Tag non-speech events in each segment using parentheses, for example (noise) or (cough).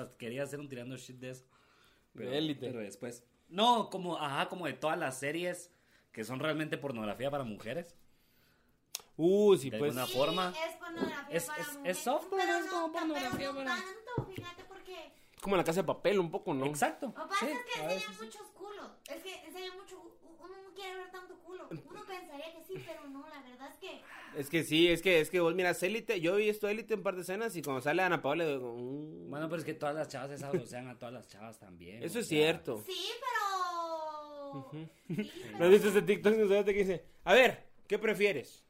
hasta quería hacer un tirando shit de eso. Pero, De élite. Pero después. No, como, ajá, como de todas las series que son realmente pornografía para mujeres. Uh, sí, De pues. alguna Sí, forma. Es pornografía Es- para es- es mujeres, soft, pero pero es como no, pornografía pero no para- tanto, fíjate, porque Como la casa de papel, un poco, ¿no? Exacto. Lo que pasa sí, es que enseñan muchos culos. Es que enseñan mucho. Uno no quiere ver tanto culo. Uno pensaría que sí, pero no. La verdad es que. Es que sí, es que, es que vos miras élite. Yo he visto élite en par de escenas y cuando sale Ana Paola, digo, mm, Bueno, pero es que todas las chavas esas sean a todas las chavas también. eso es sea, cierto. Sí, pero. Sí, ¿No has visto ese TikTok que dice, a ver, ¿qué prefieres?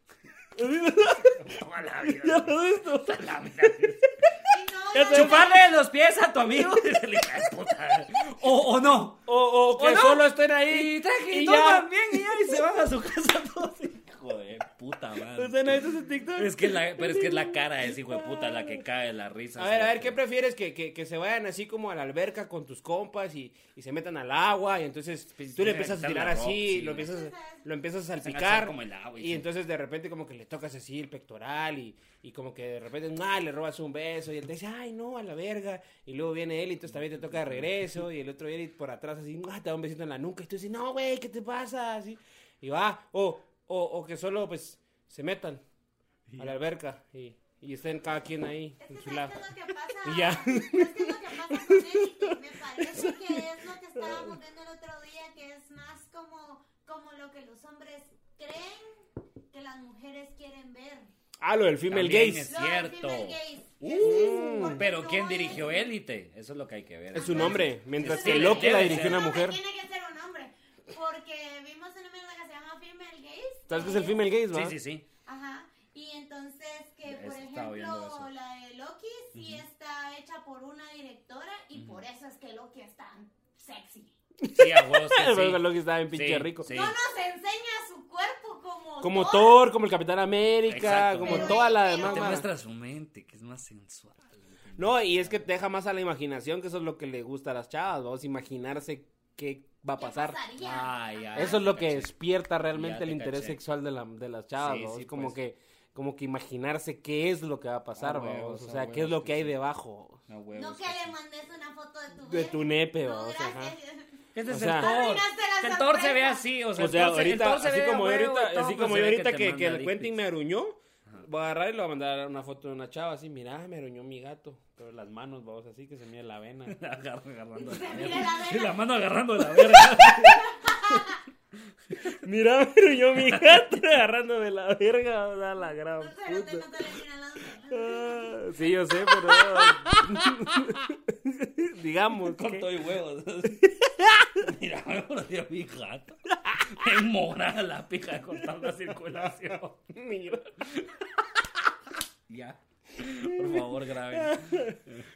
Toda la (laughs) vida. ¿Ya lo has visto? La vida. No, no. Chuparle los pies a tu amigo. (laughs) O, o no. O, o que ¿O no? solo estén ahí Y traje y y ya. toman bien y ya y se van a su casa todos. Hijo de puta madre. ¿Usted no ha visto ese TikTok? Es que la, pero es que es la (laughs) cara de ese hijo de puta la que cae de la risa. A ver, a ver, ¿qué prefieres? Que, que, que se vayan así como a la alberca con tus compas y, y se metan al agua y entonces pues, tú le empiezas a tirar así, sí, lo, empiezas, lo empiezas a salpicar engancha como el agua y y sí. entonces de repente como que le tocas así el pectoral y, y como que de repente ah, le robas un beso y él te dice, ay no, a la verga y luego viene él y entonces también te toca de regreso y el otro viene por atrás así, ah, te da un besito en la nuca y tú dices, no, güey, ¿qué te pasa? Así, y va, o, o, o que solo pues se metan a la alberca y, y estén cada quien ahí Es en que su ¿sabes lado. es lo que pasa? Y ya. ¿Sabes qué es lo que pasa (laughs) con Élite? Me parece (laughs) que es lo que estábamos viendo el otro día, que es más como, como lo que los hombres creen que las mujeres quieren ver. Ah, lo del female gaze. es- Lo del Cierto. Uh, Es- porque pero no ¿quién es- dirigió Élite? Eso es lo que hay que ver. Es un hombre, mientras Sí, que sí, Loki la dirigió una mujer. Tiene que ser un hombre. Porque vimos una mierda que se llama Female Gaze. ¿Sabes qué es el female gaze, va? Sí, sí, sí. Ajá. Y entonces que, por ejemplo, la de Loki sí está hecha por una directora y por eso es que Loki es tan sexy. Sí, a huevos que sí. (laughs) Loki estaba bien pinche Sí, rico. sí. No nos enseña su cuerpo como Como Thor. Thor, como el Capitán América, Exacto. como Pero- toda la demás. Te muestra su mente, que es más sensual. No, y es que te deja más a la imaginación, que eso es lo que le gusta a las chavas, vamos a imaginarse qué va a ¿Qué pasar. pasaría? Ay, ay. Eso es lo que caché. despierta realmente te el interés caché. sexual de, la, de las chavas, Sí, ¿no? sí, es como pues. que como que imaginarse qué es lo que va a pasar, o sea, qué es lo que que hay sí. debajo huevos No que que le mandes una foto de tu de tu nepe, No, ajá. gracias. Este O es sea- el Thor. Que el Thor se ve así, o sea, O sea, ahorita, así ve como huevo ahorita, así pues como yo ahorita que, manda que el Quentin me aruñó, voy a agarrar y le voy a mandar una foto de una chava así, mira, me aruñó mi gato, pero las manos, vamos, así que se mide la vena. (laughs) Agarra- agarrando la Se verga. mira la Sí, verga. la mano agarrando la verga. (laughs) Mira, me aruñó mi gato (laughs) agarrando de la verga, o sea, la gran No te, no te, puta. no te le miran las Ah, Sí, yo sé, pero digamos (laughs) Con que- todo y huevos. (laughs) Mira, me mordió mi gato. En mora la pija de cortar la circulación. Mira. Ya. Por favor, graben.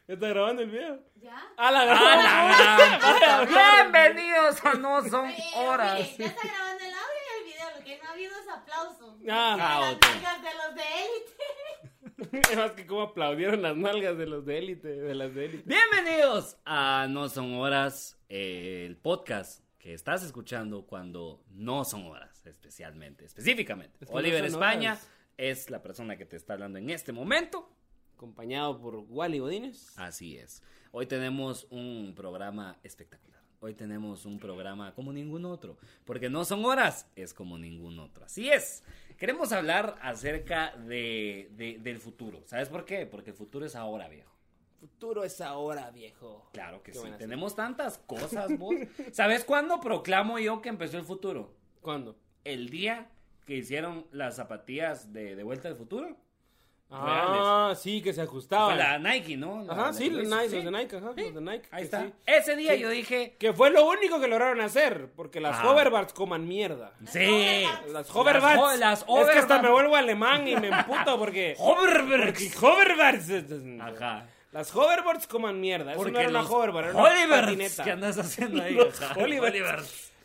¿Está grabando el video? ¿Ya? ¡A la ¡A la gran! (laughs) Bienvenidos a No Son Oye, Horas. ya está grabando el audio y el video. Lo que no ha habido es aplauso. Ah, ah, ok. de los de élite. (laughs) Es más que como aplaudieron las nalgas de los de élite, de las de élite. Bienvenidos a No Son Horas, eh, el podcast que estás escuchando cuando no son horas, especialmente, específicamente. Es que no Oliver España horas. es la persona que te está hablando en este momento. Acompañado por Wally Godínez. Así es. Hoy tenemos un programa espectacular. Hoy tenemos un programa como ningún otro. Porque no son horas, es como ningún otro. Así es. Queremos hablar acerca de, de- del futuro. ¿Sabes por qué? Porque el futuro es ahora, viejo. Futuro es ahora, viejo. Claro que Qué sí. Tenemos tantas cosas, (laughs) vos. ¿Sabes cuándo proclamo yo que empezó el futuro? ¿Cuándo? El día que hicieron las zapatillas de, de Vuelta al Futuro. Ah, sí, que se Fue ajustaban. la Nike, ¿no? La- Ajá, la sí, los. Nike, Sí. los de Nike, ajá, Sí. los de Nike. Ahí está. sí. Ese día Sí. yo dije, Que fue lo único que lograron hacer, porque las Ajá. hoverboards coman mierda. sí. Las hoverboards. ho- las es que hasta me vuelvo alemán y me emputo porque... (laughs) Hoverboards. hoverboards. Ajá. Las hoverboards coman mierda. Eso Porque no era una hoverboard, era una patineta. ¿Qué andas haciendo ahí? (laughs) Los.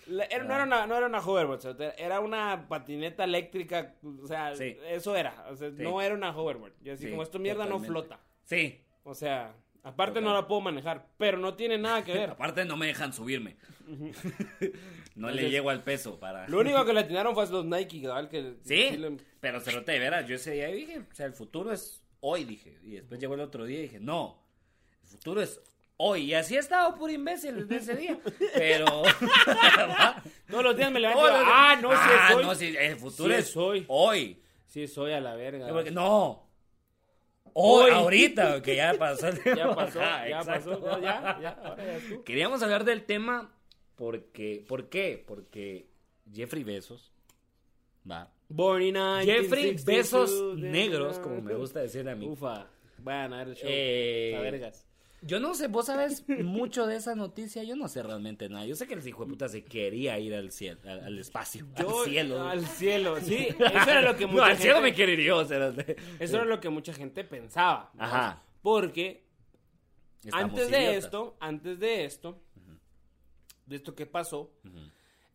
La- era- no, era una, no era una hoverboard, era una patineta eléctrica, o sea, Sí. eso era, o sea, Sí. no era una hoverboard. Yo así Sí, como esto mierda no flota. Sí. O sea, aparte Total. no la puedo manejar, pero no tiene nada que ver. (laughs) Aparte no me dejan subirme. (laughs) no le llego al peso para... Lo único que (laughs) le atinaron fue a los Nike, cabal, que Sí, le- pero se te de veras, yo ese día dije, o sea, el futuro es hoy, dije. Y después llegó el otro día y dije, no, el futuro es hoy. Y así he estado por imbécil desde ese día. Pero. (laughs) Todos los días me levanto. Los Ah, no, Ah, es hoy. no, sí, el futuro Sí es es hoy. hoy. Sí soy a la verga. Porque- no. Hoy, Hoy. ahorita, que ya pasó. (laughs) Ya pasó, Ajá, ya exacto. pasó, ya, ya, ahora ya tú. Queríamos hablar del tema porque, ¿por qué? Porque Jeffrey Bezos, va. Born in Jeffrey 1962, Besos negros, como me gusta decir a mí. Ufa, vayan a ver el show. Eh, a vergas. Yo no sé, vos sabes (laughs) mucho de esa noticia, yo no sé realmente nada. Yo sé que el hijo de puta se quería ir al cielo, al, al espacio, Yo- al cielo. Al cielo, sí. (laughs) Eso era lo que mucha no, al gente, cielo me quiere ir o sea, Eso era lo que mucha gente pensaba. ¿no? Ajá. Porque Estamos antes de esto, antes de esto, de esto que pasó,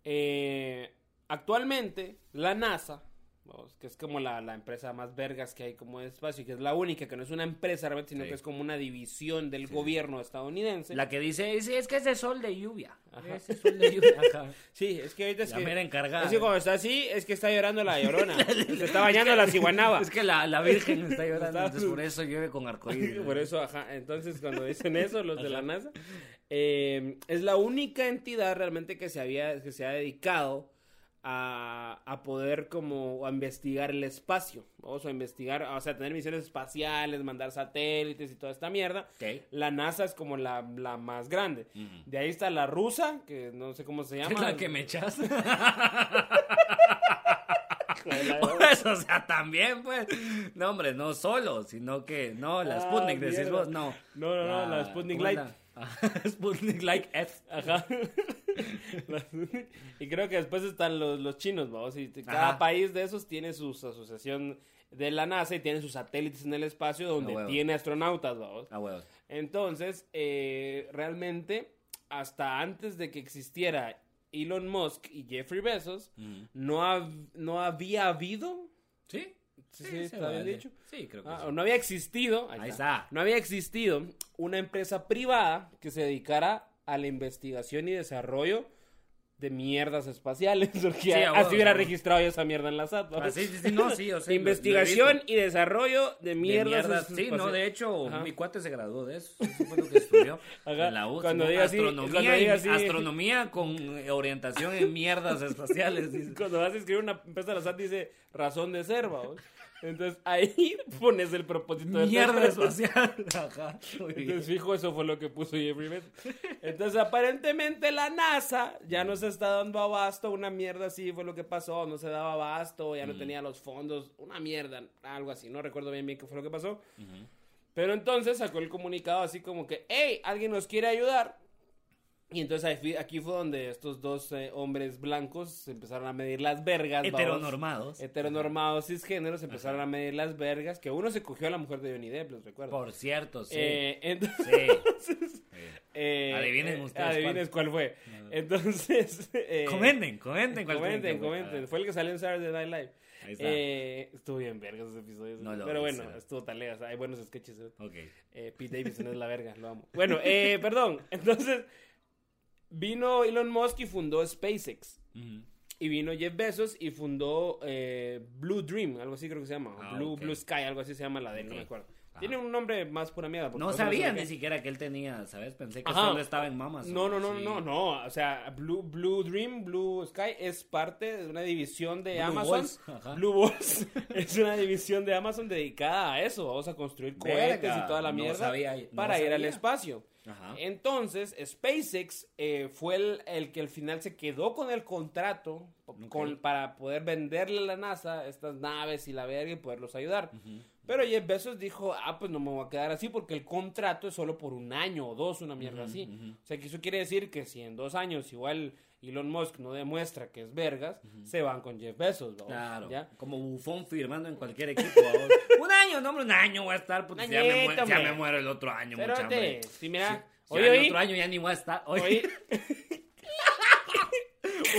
eh, actualmente la NASA, vamos, que es como la, la empresa más vergas que hay como de espacio, y que es la única, que no es una empresa realmente, sino Sí. que es como una división del gobierno estadounidense. La que dice, es, es que es de sol de lluvia. Ajá. Es de sol de lluvia. (laughs) Ajá. Sí, es que ahorita es La que... mera encargada. Es que cuando está así, es que está llorando la llorona. (laughs) Se está bañando la ciguanaba. Es que la, la Virgen está llorando, Está- entonces por (laughs) eso llueve con arcoíris. Por eso, ajá. Entonces, cuando dicen eso, los de la NASA, eh, es la única entidad realmente que se había, que se ha dedicado a, a poder como a investigar el espacio. Vamos a investigar, o sea, tener misiones espaciales, mandar satélites y toda esta mierda. La NASA es como la, la más grande. De ahí está la rusa, que no sé cómo se (laughs) Es llama. la que me echas. La- (laughs) (laughs) Pues, o sea, también, pues. No, hombre, no solo, sino que. No, la Ah, Sputnik, decís vos, no. No, no, no, la Sputnik ¿cómo es Light. la? (laughs) Sputnik Light F. Ajá. (laughs) y creo que después están los, los chinos, vamos. Y cada Ajá. país de esos tiene su asociación de la NASA y tiene sus satélites en el espacio donde Ah, tiene astronautas, vamos. Ah, huevos. Entonces, eh, realmente, hasta antes de que existiera Elon Musk y Jeffrey Bezos, Ujú. no, ha- no había habido. ¿Sí? Sí, sí, se está bien vale. dicho. Sí, creo que Ah, sí. no había existido. Ahí está. No había existido una empresa privada que se dedicara a la investigación y desarrollo de mierdas espaciales. (laughs) Porque Sí, a así hubiera registrado yo esa mierda en la SAT. ¿no? Ah, sí, sí, sí, no, sí, o (laughs) sea, investigación y desarrollo de De mierdas. mierdas, Sí, no, de hecho, Ajá. mi cuate se graduó de eso. Eso fue lo que estudió (laughs) Ajá. en la U. Cuando diga astronomía, cuando y- diga así- astronomía con orientación en mierdas espaciales. dice. Cuando vas a escribir una empresa de la SAT dice razón de ser, ¿vamos? Entonces ahí (laughs) pones el propósito de Mierda espacial. (laughs) Ajá. Entonces, fijo, eso fue lo que puso Jeffrey Bezos. Entonces, aparentemente la NASA ya no se está dando abasto, una mierda así fue lo que pasó, no se daba abasto, ya no tenía los fondos, una mierda, algo así, no recuerdo bien bien qué fue lo que pasó. Pero entonces sacó el comunicado así como que, hey, alguien nos quiere ayudar. Y entonces aquí fue donde estos dos eh, hombres blancos se empezaron a medir las vergas. Heteronormados. Heteronormados, cisgéneros, empezaron a medir las vergas, que uno se cogió a la mujer de Johnny Depp, les recuerdo. Por cierto, sí. Eh, entonces, sí. (laughs) eh, Adivinen ustedes adivinen cuál, fue. Entonces, (laughs) eh, Comenten, comenten cuál comenten, comenten. Fue el que salió en Saturday Night Live. Ahí está. Eh, estuvo bien vergas ese episodio. No pero bueno, estuvo sea, hay buenos sketches. eh. Ok. Eh, Pete Davidson es la verga, lo amo. Bueno, eh, (laughs) perdón. Entonces, vino Elon Musk y fundó SpaceX. Y vino Jeff Bezos y fundó eh, Blue Dream, algo así creo que se llama. Ah, Blue. Blue Sky, algo así se llama la de él, no me acuerdo. Tiene un nombre más pura mierda. No sabía ni siquiera que él tenía, ¿sabes? Pensé que Ajá. solo estaba en Mamas. No, no, no, Sí. no, no. O sea, Blue, Blue Dream, Blue Sky es parte de una división de Blue Amazon. Balls. Blue Balls (laughs) es una división de Amazon dedicada a eso. Vamos a construir cohetes Verga, y toda la no mierda sabía, no para ir al sabía. espacio. Ajá. Entonces, SpaceX eh, fue el, el que al final se quedó con el contrato con- para poder venderle a la NASA estas naves y la verga y poderlos ayudar. Pero Jeff Bezos dijo, ah, pues no me voy a quedar así porque el contrato es solo por un año o dos, una mierda así. O sea, que eso quiere decir que si en dos años igual Elon Musk no demuestra que es vergas, se van con Jeff Bezos, ¿no? Claro, ¿Ya? como bufón firmando en cualquier equipo. (laughs) un año, no, hombre, un año voy a estar, porque ya, me muero, ya hombre. me muero el otro año, mucha Espérate, hambre. sí, mira, ya el otro año ya ni voy a estar. Oye,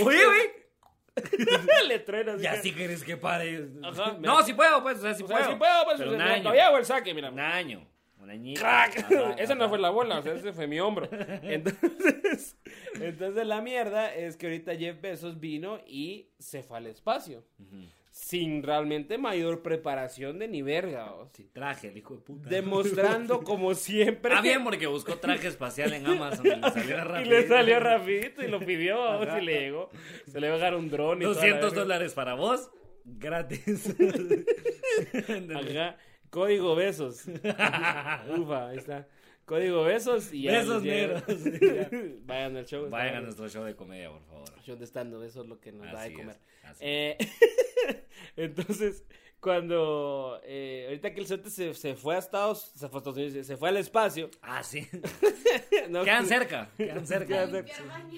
oye, oye, (laughs) le truena así ya que- sí quieres que pare. Ajá, (laughs) no, si puedo, pues, o sea, si O sea, puedo. sí puedo, pues, Pero o un año. todavía hago el saque, mira. Un año, un añito. ¡Crack! Ajá, (laughs) Esa no fue la bola, o sea, ese fue mi hombro. Entonces, entonces la mierda es que ahorita Jeff Bezos vino y se fue al espacio. Ujú. Sin realmente mayor preparación de ni verga. Sí, traje, el hijo de puta. Demostrando (laughs) como siempre. Ah, bien, porque buscó traje espacial en Amazon y le salió (laughs) Y rápido. le salió rapidito y lo pidió, vamos, Ajá. y le llegó. Se le va a dejar un dron y toda la 200 verga. dólares para vos, gratis. (laughs) Ajá. Código besos. Ufa, ahí está. Código besos y ya Besos negros. (laughs) Ya. Vayan al show. Vayan a nuestro show de comedia, por favor. Show de stand eso es lo que nos da de Así comer. es, así Eh, (laughs) entonces, cuando eh, ahorita que el Cerote se, se fue a Estados, se fue a Estados Unidos, se fue al espacio. Ah, sí. (laughs) no, Quedan cerca, quedan cerca.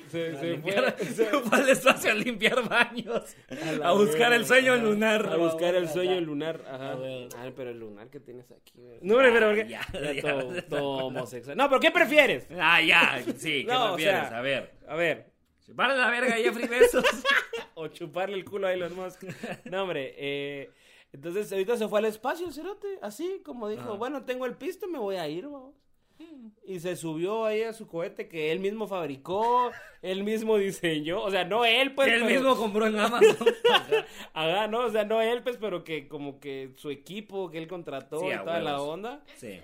Se, A, se limpiar, fue, (laughs) se fue al espacio a limpiar baños. A A buscar el sueño lunar. A buscar el sueño lunar. Ajá. Ah, pero el lunar que tienes aquí. güey. No, hombre, pero ¿por qué? ya, Era (laughs) ya. todo, todo homosexual. No, pero ¿qué prefieres? Ah, ya, sí, ¿qué No, o prefieres? sea- a ver. A ver, Para la verga, Jeffrey Besos. o chuparle el culo a Elon Musk. No, hombre, eh, entonces ahorita se fue al espacio el cerote, así como dijo, Ajá. bueno, tengo el pisto, me voy a ir, vamos. Y se subió ahí a su cohete que él mismo fabricó, él mismo (laughs) diseñó, o sea, no él, pues, que él pero- mismo compró en Amazon. (laughs) Ajá, no, o sea, no él, pues, pero que como que su equipo que él contrató Sí, y toda la onda. Sí.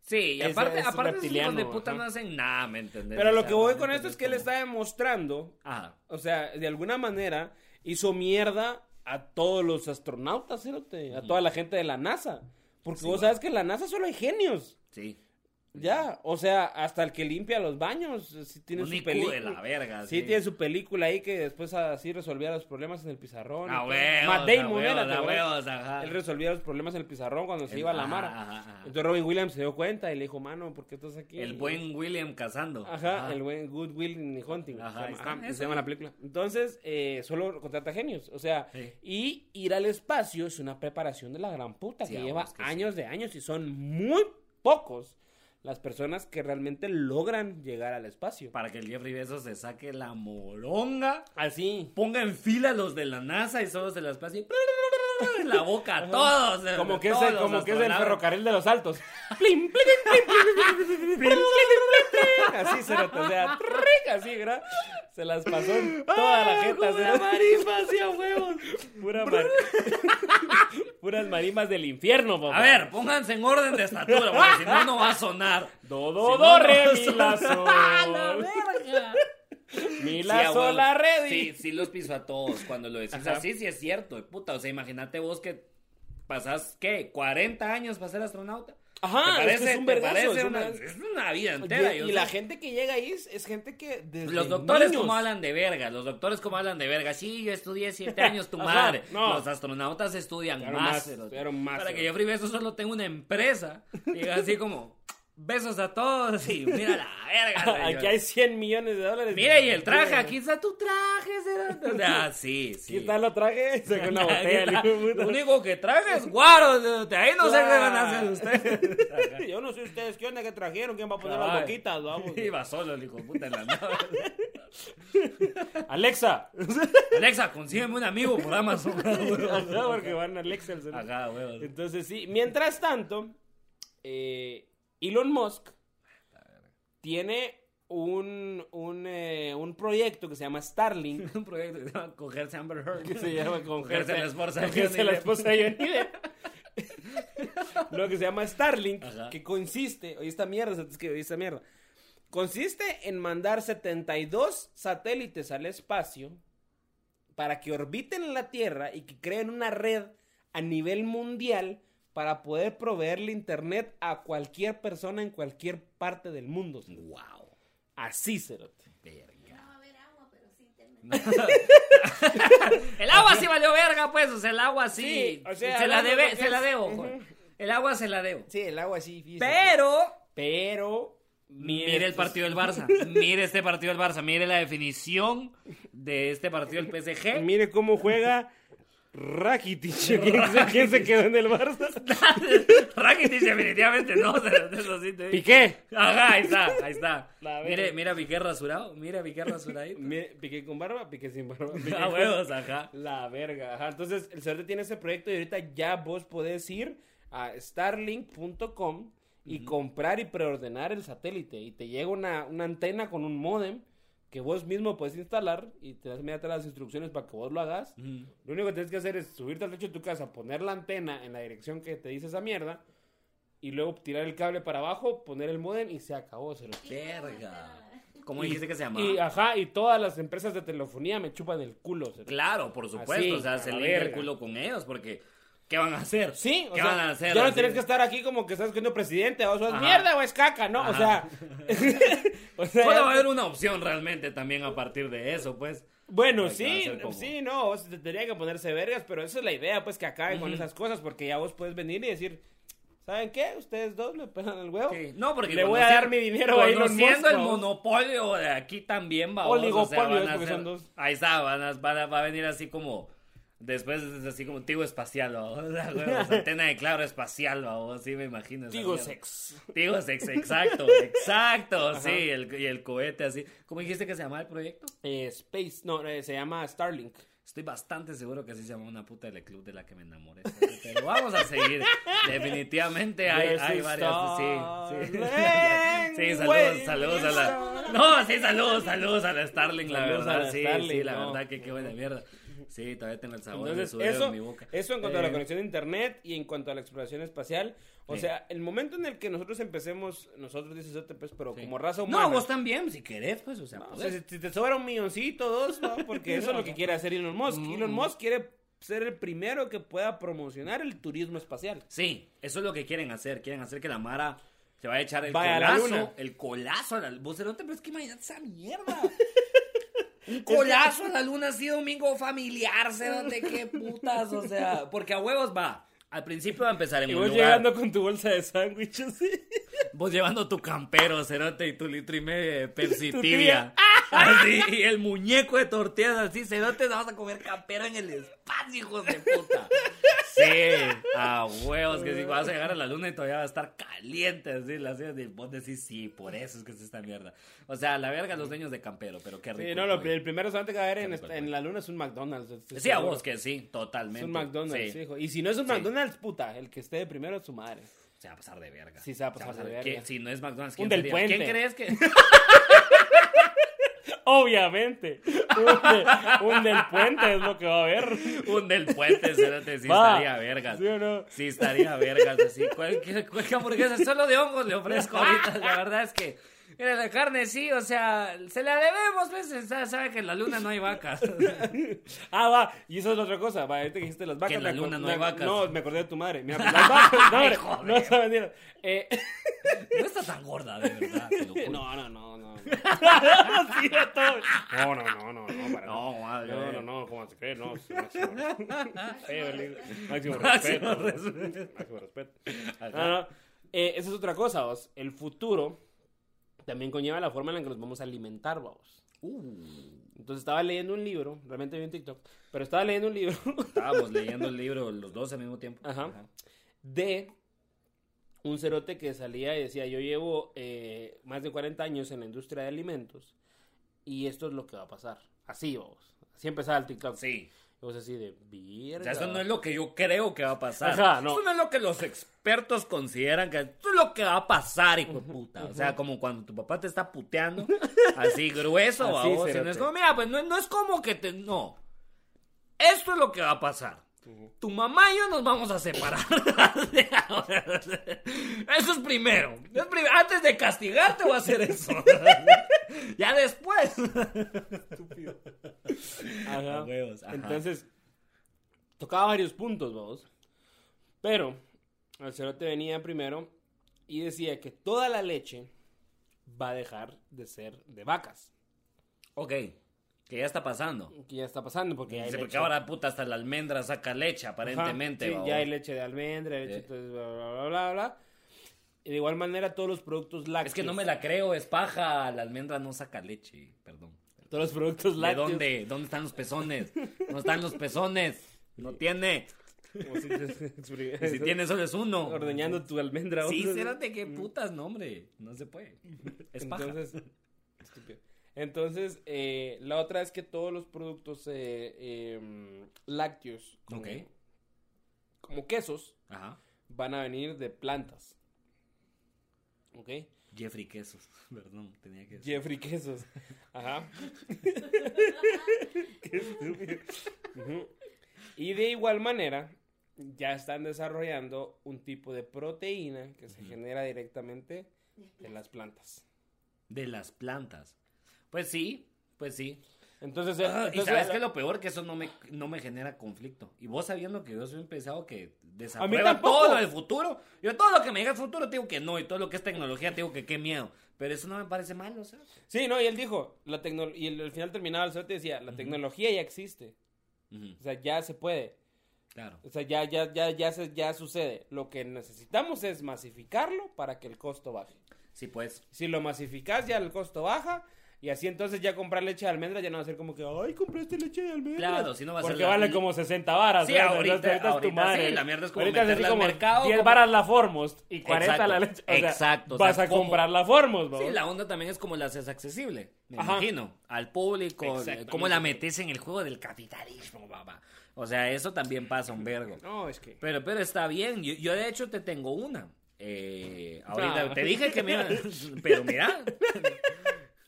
Sí, y aparte, es aparte esos hijos de puta ajá. no hacen nada, ¿me entendés? Pero lo que voy con esto es no que él está demostrando, Ajá. o sea, de alguna manera hizo mierda a todos los astronautas, a toda la gente de la NASA. Porque Sí, vos güey. sabes que en la NASA solo hay genios. Sí. Ya, o sea, hasta el que limpia los baños, sí tiene Un su película. verga. Sí, tiene su película ahí que después así resolvía los problemas en el pizarrón. y A todo. huevos, Matt a Damon era, huevos, ¿te a acuerdas? huevos, ajá. Él resolvía los problemas en el pizarrón cuando se El- iba a la mara. ajá, ajá. Entonces Robin Williams se dio cuenta y le dijo, mano, ¿por qué estás aquí? El buen William cazando. Ajá, el buen Good Will Hunting. Ajá, se, llama, se llama la película. Entonces, eh, solo contrata genios. O sea, Sí. y ir al espacio es una preparación de la gran puta que lleva años de años y son muy pocos las personas que realmente logran llegar al espacio. Para que el Jeffrey Bezos se saque la moronga. Así. Ponga en fila los de la NASA y solo se las pase y... la boca a todos. Como de, que, es, el, como que es el ferrocarril de los altos. Así se lo así, ¿verdad? Se las pasó en toda la jeta. Pura a huevos. Pura mar- (laughs) Puras marimas del infierno, papá. A ver, pónganse en orden de estatura, porque si no, no va a sonar. Do, Si do, no, do, no re, mi, la, (laughs) ¡A la verga! Mi, Sí, la. Sí, sí los piso a todos cuando lo decís Ajá. así, sí es cierto, puta. O sea, imagínate vos que pasás, ¿qué? ¿40 años para ser astronauta? Ajá, ¿Te es que es un te vergazo, parece es una, una- es una vida entera. y yo y la gente que llega ahí es, es gente que desde Los doctores niños- como hablan de verga, los doctores como hablan de verga. Sí, yo estudié siete (laughs) años, tu Ajá, madre. no. Los astronautas estudian más. Para que. Jeffrey Bezos solo tenga una empresa. Y así como, besos a todos y mira la (laughs) verga. Aquí hay 100 millones de dólares. Mira, y el traje, aquí está tu traje. O sea, (laughs) sí, sí. Aquí está lo traje (laughs) sacó una botella. de puta. Lo único que traje es guaro. cerote. Ahí no sé qué van a hacer ustedes. Ajá. Yo no sé ustedes qué onda que trajeron, quién va a poner las boquitas, vamos. Iba solo el hijo de puta en la nave. Alexa. Alexa, consígueme un amigo por Amazon. Ajá, porque van a Alexa. el celular. Acá, huevos. Entonces, sí. Mientras tanto, eh, Elon Musk tiene un, un, eh, un proyecto que se llama Starlink. (laughs) Un proyecto que se llama Cogerse Amber Heard. que se llama Cogerse la esposa de cogerse la esposa de Johnny. (laughs) Lo que se llama Starlink, Ajá. que consiste, oye esta mierda, es que oye esta mierda, consiste en mandar 72 satélites al espacio para que orbiten en la Tierra y que creen una red a nivel mundial para poder proveerle internet a cualquier persona en cualquier parte del mundo. Wow. Así, cerote. Verga. No va a haber agua, pero sí internet. (laughs) El agua sí valió verga, pues. O sea, el agua sí. Sí, o sea, se la debe, se la debo. Ujú. joder. El agua se la debo. Sí, el agua sí, fíjese. Pero. Pero. Mire el partido del Barça. (laughs) Mire este partido del Barça. Mire la definición de este partido del PSG. Mire cómo juega Rakitic. ¿Quién, se- quién se quedó en el Barça? (laughs) Rakitic definitivamente no. Eso sí te. Piqué. Ajá, ahí está, ahí está. La mira a Piqué rasurado. Mira Piqué rasuradito. Mire, Piqué con barba, Piqué sin barba. Piqué A con- huevos, ajá. La verga. Ajá. Entonces, el Cerote tiene ese proyecto y ahorita ya vos podés ir a starlink.com y comprar y preordenar el satélite. Y te llega una, una antena con un modem que vos mismo puedes instalar y te das inmediatamente las instrucciones para que vos lo hagas. Lo único que tienes que hacer es subirte al techo de tu casa, poner la antena en la dirección que te dice esa mierda y luego tirar el cable para abajo, poner el modem y se acabó. Se lo- Verga. ¿Cómo dijiste que se llamaba? Y ajá, y todas las empresas de telefonía me chupan el culo. se lo- Claro, por supuesto. Así, o sea, se limpia el culo con ellos porque ¿qué van a hacer? Sí, o ¿Qué sea, van a hacer? ya no tenés que estar aquí como que estás siendo presidente, o sea, es Ajá. mierda o es caca, ¿no? O sea, (laughs) (laughs) o sea, a haber una opción realmente también a partir de eso, pues. Bueno, Hay sí, como- sí, no, vos te tendría que ponerse vergas, pero esa es la idea, pues, que acaben con Ujú. esas cosas, porque ya vos puedes venir y decir, ¿saben qué? Ustedes dos me pegan el huevo. Sí, No, porque Le voy a dar mi dinero a Elon Conociendo el monopolio de aquí también va. Oligopolio, van es a porque hacer-. Ahí está, van a, van a- va a venir así como. Después es así como Tigo espacial. (laughs) O sea, (laughs) antena de claro espacial, ¿va? así me imagino. mierda. sex. Tigo sex, (laughs) exacto, exacto, sí, el, y el cohete así. ¿Cómo dijiste que se llamaba el proyecto? Eh, Space, no, eh, se llama Starlink. Estoy bastante seguro que así se llama una puta del club de la que me enamoré. Pero vamos a seguir. Definitivamente hay, hay varias. Sí, sí. Saludos, saludos a la. No, sí, saludos, saludos a la Starling, la Saludos verdad. la sí, sí, la no. verdad que qué buena mierda. Sí, todavía tengo el sabor Entonces, de su dedo eso, en mi boca. eso en cuanto a la Eh, conexión a internet y en cuanto a la exploración espacial. O Sí. sea, el momento en el que nosotros empecemos, nosotros dices pues, pero sí. como raza humana. No, vos también, si querés, pues, o sea, No, o podés. sea, si si te sobra un milloncito, dos, ¿no? (laughs) porque eso es lo que quiere hacer Elon Musk. Mm, Elon. Musk quiere ser el primero que pueda promocionar el turismo espacial. Sí, eso es lo que quieren hacer. Quieren hacer que la Mara se vaya a echar el Vaya colazo. El colazo a la. Vos no te pero es que imagínate esa mierda. (laughs) Un colazo a la luna así domingo familiar, sé (laughs) dónde qué putas, o sea, porque a huevos va. Al principio va a empezar en Y un vos lugar. llegando con tu bolsa de sándwiches. ¿sí? Vos llevando tu campero, cerote, y tu litro y medio de (laughs) Pepsi tibia. Así, y el muñeco de tortillas así, cerote, vamos a comer campero en el espacio, hijos de puta. Sí, a huevos, que si vas a llegar a la luna y todavía va a estar caliente, así, las sillas de vos decís, sí, por eso es que es esta mierda. O sea, la verga los dueños de campero, pero qué rico. Sí, no, lo- el primer restaurante que va a haber en, rico, güey. la luna es un McDonald's. estoy Sí, a vos que sí, totalmente. Es un McDonald's, Sí. hijo. Y si no es un Sí. McDonald's, puta, el que esté de primero es su madre. Se va a pasar de verga. Sí, se va a pasar de verga. ¿Quién- Si no es McDonald's, Un ¿quién del sería? Puente. ¿Quién crees que...? (laughs) Obviamente. Un, de- un del puente es lo que va a haber. Un del puente, cerote, sí Va. estaría vergas. ¿Sí o no? Sí, estaría vergas así. Cualquier, cualquier hamburguesa solo de hongos le ofrezco ahorita. La verdad es que. Mira, la carne sí, o sea, se la debemos, pues. sa- Sabe que en la luna no hay vacas. (laughs) Ah, va. Y eso es la otra cosa. Va, ahorita que dijiste las vacas. Que en la luna no hay vacas. No, me acordé de tu madre. Mira, pues, las vacas. No, (laughs) Ay, joder. no. Eh, (laughs) No está tan gorda, de verdad. te lo juro. no, no, no, no. No, no, no, no, no, para No, madre. No, no, no, ¿cómo se cree? No, sí, máximo, le digo, máximo Máximo respeto. Máximo respeto. No, no. Eh, esa es otra cosa, vos. El futuro también conlleva la forma en la que nos vamos a alimentar, vamos. Uh, Entonces estaba leyendo un libro, realmente vi en TikTok, pero estaba leyendo un libro (laughs) estábamos leyendo el libro los dos al mismo tiempo. Ajá. de un cerote que salía y decía, yo llevo eh, más de 40 años en la industria de alimentos y esto es lo que va a pasar. Así, vamos. Así empezaba el TikTok. Sí. Y vos así de, O "Virga". sea, eso no es lo que yo creo que va a pasar. Ajá, no. Eso no es lo que los expertos consideran que esto es lo que va a pasar, hijo de puta. O sea, como cuando tu papá te está puteando, (laughs) así grueso, Así, a vos. y no es como, mira, pues no, no es como que te. No. Esto es lo que va a pasar. Tu mamá y yo nos vamos a separar. (laughs) eso es primero. Es prim- Antes de castigarte voy a hacer eso. (laughs) (laughs) ya después. (laughs) Ajá. A huevos, ajá. Entonces, tocaba varios puntos, vamos. Pero, el cerote venía primero y decía que toda la leche va a dejar de ser de vacas. Ok. Que ya está pasando. Que ya está pasando porque ya hay porque ahora puta hasta la almendra saca leche, Ajá, aparentemente. sí, ya hay leche de almendra, leche Sí. entonces, bla, bla, bla, bla, de igual manera todos los productos lácteos. Es que no me la creo, es paja. La almendra no saca leche, perdón. Todos los productos ¿De lácteos. dónde? ¿Dónde están los pezones? No están los pezones. No tiene. Si, (laughs) Y si tiene solo es uno. Ordeñando tu almendra. Sí, cérate, qué putas, no, hombre. No se puede. Es paja. Entonces, estúpido. Entonces, eh, la otra es que todos los productos eh, em, lácteos, como, Ok. como quesos, Ajá. van a venir de plantas. ¿Ok? Jeffrey Quesos, (laughs) perdón, tenía que decir. Jeffrey Quesos. Ajá. (laughs) Qué estúpido. Y de igual manera, ya están desarrollando un tipo de proteína que se genera directamente de las plantas. De las plantas. Pues sí, pues sí. Entonces, Ah, y entonces- sabes que lo peor que eso no me, no me genera conflicto. Y vos sabiendo que yo soy un pesado que desaprueba todo lo del futuro. Yo todo lo que me diga el futuro te digo que no. Y todo lo que es tecnología te digo que qué miedo. Pero eso no me parece mal, o sea. Sí, no, y él dijo, la tecno- y el- al final terminaba el y decía, la tecnología ya existe. O sea, ya se puede. claro. O sea, ya, ya, ya, ya, se, ya sucede. Lo que necesitamos es masificarlo para que el costo baje. Sí, pues. Si lo masificas, ya el costo baja. Y así entonces ya comprar leche de almendra ya no va a ser como que, ay, compraste leche de almendra. Claro, si no va a ser Porque la- vale como 60 varas. Sí, ¿sabes? ahorita- Entonces, es tu ahorita madre. sí, la mierda es como Ahorita meterla así al mercado, 10 como- varas la Formos y 40 Exacto, la leche. O sea, exacto, o sea, vas a como- comprar la Formos, ¿no? Sí, la onda también es como la haces accesible, me Ajá. imagino, al público, cómo la metes en el juego del capitalismo, papá. O sea, eso también pasa un vergo. No, es que... Pero, pero está bien, yo, yo de hecho te tengo una. Eh, ahorita Ah. te dije que me iba- Pero mira, (laughs)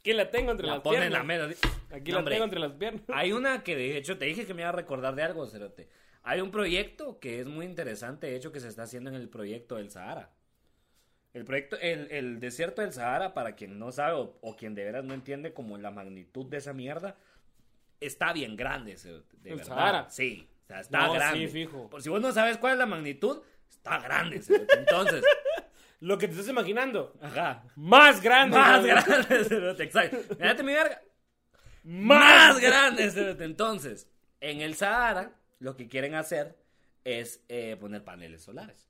Aquí la tengo entre la las piernas. la mesa. Aquí No, la hombre, tengo entre las piernas. Hay (laughs) una que de hecho te dije que me iba a recordar de algo, Cerote. Hay un proyecto que es muy interesante, de hecho, que se está haciendo en el proyecto del Sahara. El proyecto, el, el desierto del Sahara, para quien no sabe o, o quien de veras no entiende como la magnitud de esa mierda, está bien grande, Cerote, de ¿El verdad. Sahara? Sí, o sea, está No, sí, grande. fijo. Por si vos no sabes cuál es la magnitud, está grande, Cerote. Entonces, (laughs) Lo que te estás imaginando. ajá. Más grande. Más grande, (laughs) Cerote, exacto. Mírate mi verga. Más más grandes. cerote. Entonces, en el Sahara, lo que quieren hacer es eh, poner paneles solares.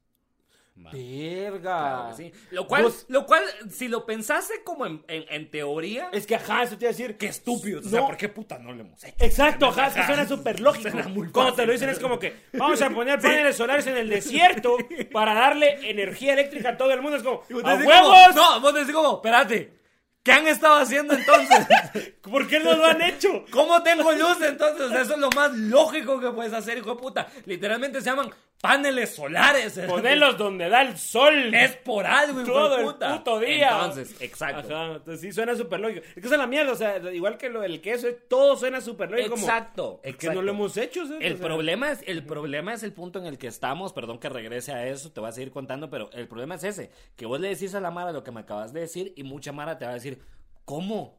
Va, Verga. claro que sí. Lo cual, Vos- lo cual, si lo pensase como en, en- en teoría, Es que, ajá, eso te iba a decir. qué estúpido. O sea, No. ¿por qué puta no lo hemos hecho? Exacto, ajá, es que suena súper lógico. Suena muy Cuando te lo dicen es como que vamos a poner (laughs) paneles solares en el desierto para darle energía eléctrica a todo el mundo. Es como, ¡a huevos! como- no, vos decís como, espérate, ¿qué han estado haciendo entonces? (laughs) ¿Por qué no lo han hecho? ¿Cómo tengo luz entonces? O eso es lo más lógico que puedes hacer, hijo de puta. Literalmente se llaman paneles solares. (laughs) Ponerlos donde da el sol. Es por algo, Todo el puta. puto día. Entonces, exacto. Ajá, entonces sí suena súper lógico. Es que esa es la mierda, o sea, igual que lo del queso, todo suena súper lógico. como, Exacto, ¿Por qué exacto. no lo hemos hecho? ¿sabes? El O sea, problema es el problema es el punto en el que estamos, perdón que regrese a eso, te voy a seguir contando, pero el problema es ese, que vos le decís a la Mara lo que me acabas de decir y mucha Mara te va a decir, ¿cómo?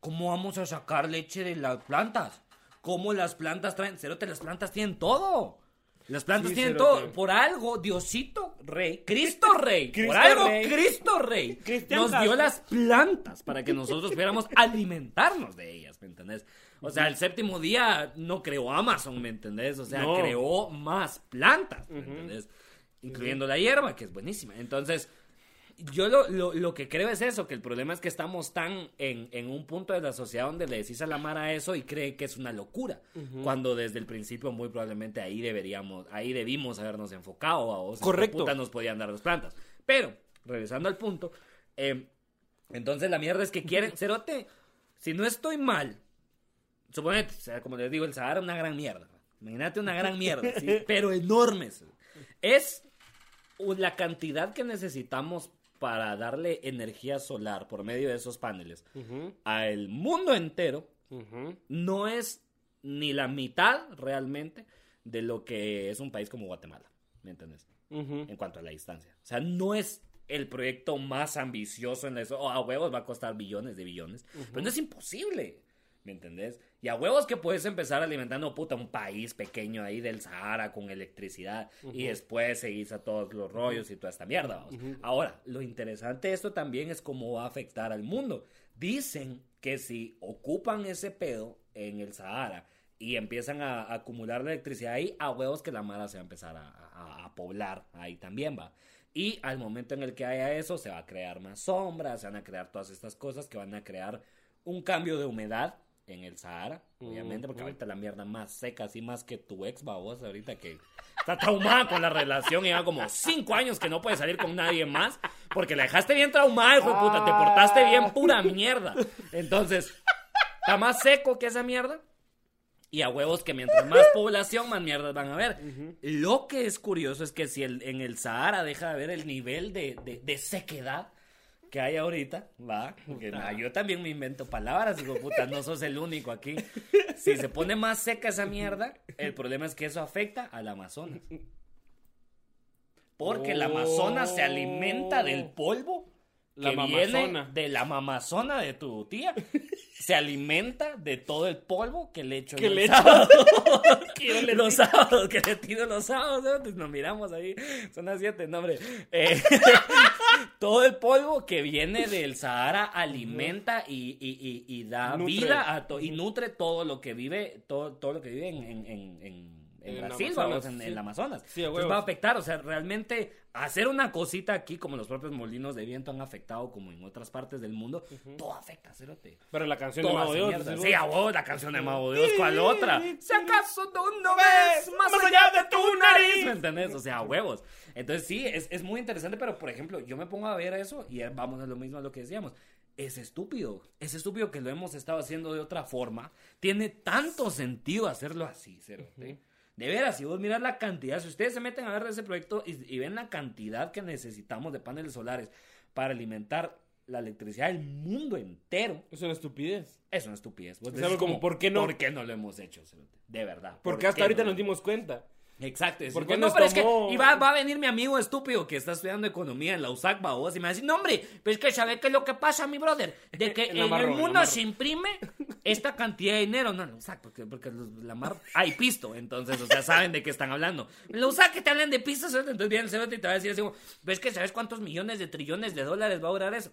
¿Cómo vamos a sacar leche de las plantas? ¿Cómo las plantas traen? Cerote, las plantas tienen todo. Las plantas Sí, tienen todo. Por algo, Diosito Rey, (laughs) Cristo Rey, por Cristo algo, Rey. Cristo Rey, (laughs) Cristian nos dio las plantas para que nosotros (laughs) pudiéramos alimentarnos de ellas, ¿me entendés? O sea, el séptimo día no creó Amazon, ¿me entendés? O sea, No. creó más plantas, ¿me entendés? Incluyendo la hierba, que es buenísima. Entonces, yo lo, lo, lo que creo es eso, que el problema es que estamos tan en, en un punto de la sociedad donde le decís a la Mara eso y cree que es una locura. Cuando desde el principio muy probablemente ahí deberíamos, ahí debimos habernos enfocado a vos. Correcto. puta nos podían dar las plantas. Pero, regresando al punto, eh, entonces la mierda es que quieren, Cerote, si no estoy mal, suponete, o sea, como les digo, el Sahara es una gran mierda. Imagínate una gran mierda, (laughs) ¿sí? pero enorme. Es la cantidad que necesitamos para darle energía solar por medio de esos paneles Ujú, al mundo entero no es ni la mitad realmente de lo que es un país como Guatemala, ¿me entiendes? En cuanto a la distancia. O sea, no es el proyecto más ambicioso en eso. Oh, a huevos va a costar billones de billones, pero no es imposible. ¿Me entendés? Y a huevos que puedes empezar alimentando, puta, un país pequeño ahí del Sahara con electricidad y después seguís a todos los rollos y toda esta mierda. vamos. Ahora, lo interesante de esto también es cómo va a afectar al mundo. Dicen que si ocupan ese pedo en el Sahara y empiezan a, a acumular la electricidad ahí, a huevos que la mara se va a empezar a, a- a poblar ahí también va. Y al momento en el que haya eso, se va a crear más sombras, se van a crear todas estas cosas que van a crear un cambio de humedad en el Sahara, obviamente, porque ahorita la mierda más seca, así más que tu ex babosa, ahorita que está traumada con la relación y lleva como cinco años que no puede salir con nadie más, porque la dejaste bien traumada, hijo de puta, te portaste bien pura mierda. Entonces, está más seco que esa mierda. Y a huevos que mientras más población, más mierdas van a haber. Lo que es curioso es que si el- en el Sahara deja de haber el nivel de, de- de sequedad, que hay ahorita, ¿va? Porque yo también me invento palabras, digo, puta, no sos el único aquí. (laughs) Si se pone más seca esa mierda, el problema es que eso afecta al Amazonas. Porque el Amazonas se alimenta del polvo La que viene de la mamazona de tu tía. Se alimenta de todo el polvo que le echo Que yo el (laughs) los sábados, que le tiro los sábados. ¿no? Pues Nos miramos ahí. Son las siete, no, hombre. Eh, (laughs) todo el polvo que viene del Sahara alimenta y, y- y- y da Nutre. vida a to- y nutre todo lo que vive, todo, todo lo que vive en, en- en- en- en En Brasil, Amazonas, vamos, en, el Amazonas. Sí, Entonces va a afectar, o sea, realmente hacer una cosita aquí, como los propios molinos de viento han afectado, como en otras partes del mundo, todo afecta, cerote. Pero la canción de Mago Dios. Sí, vos. a huevo, la canción de Mago Dios, ¿cuál otra? Si acaso tú no ves más allá de tu nariz. ¿Me entendés? O sea, a huevos. Entonces sí, es, es muy interesante, pero por ejemplo, yo me pongo a ver eso y vamos a lo mismo a lo que decíamos. Es estúpido, es estúpido que lo hemos estado haciendo de otra forma. Tiene tanto sentido hacerlo así, cerote. De veras, si vos miras la cantidad, si ustedes se meten a ver ese proyecto y, y ven la cantidad que necesitamos de paneles solares para alimentar la electricidad del mundo entero, Es una estupidez. es una estupidez. Vos Es decís algo como, ¿por qué no? ¿Por qué no lo hemos hecho? De verdad. ¿por Porque hasta ahorita no? nos dimos cuenta. Exacto. ¿Por ¿Por qué no, pero es que tomó- y va, va a venir mi amigo estúpido que está estudiando economía en la USAC, babos, y me va a decir, no, hombre, pero es que ¿sabe qué es lo que pasa, mi brother? De que (laughs) En el mundo se imprime esta cantidad de dinero. No, la USAC, porque, porque la mar hay pisto, entonces, o sea, saben de qué están hablando. La USAC que te hablan de cerote, entonces viene el y te va a decir así ves que sabes cuántos millones de trillones de dólares va a durar eso?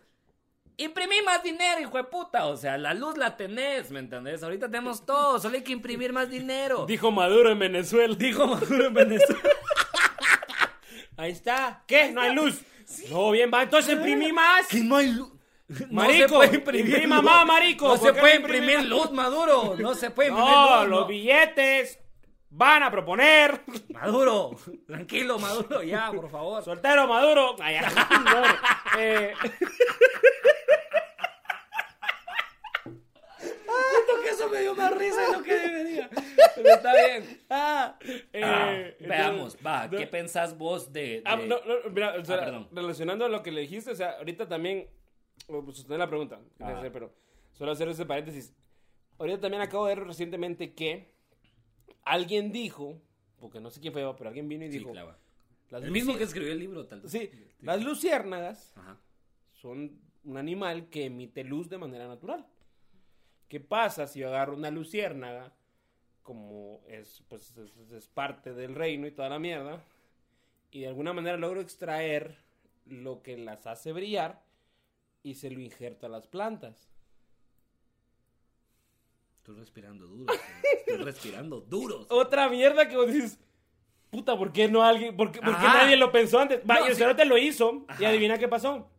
Imprimí más dinero, hijo de puta. O sea, la luz la tenés, ¿me entendés? Ahorita tenemos (laughs) todo, solo hay que imprimir más dinero. Dijo Maduro en Venezuela. Dijo Maduro en Venezuela. (laughs) Ahí está. ¿Qué? ¿No hay luz? No, bien, va. Entonces imprimí más. Que no hay (laughs) luz. Marico, imprima luz. más, marico. No ¿Por se puede no imprimir luz, Maduro. No se puede imprimir No, luz. los no. billetes van a proponer. Maduro, tranquilo, Maduro, ya, por favor. Soltero Maduro. Ay, ya. No, eh, Siento que eso me dio más risa de lo que debería. Pero está bien. ah, eh, Ah, entonces- veamos, va, no- ¿qué pensás vos de...? Ah, de- no, no, mira, o sea, Ah, perdón. relacionando a lo que le dijiste, o sea, ahorita también, oh, pues sostener la pregunta, Ah. hacer, pero solo hacer ese paréntesis. Ahorita también acabo de ver recientemente que alguien dijo, porque no sé quién fue, pero alguien vino y Sí, dijo, claro. las El mismo que escribió el libro, tal vez. sí, las luciérnagas Ajá. son un animal que emite luz de manera natural. ¿Qué pasa si yo agarro una luciérnaga, como es, pues, es, es parte del reino y toda la mierda, y de alguna manera logro extraer lo que las hace brillar y se lo injerto a las plantas? Estoy respirando duro. Estoy (laughs) respirando duro. Otra mierda que vos dices, puta, ¿por qué no alguien, por qué, por qué nadie lo pensó antes? Va, No, y el sí. cerote lo hizo, y Ajá. adivina qué pasó.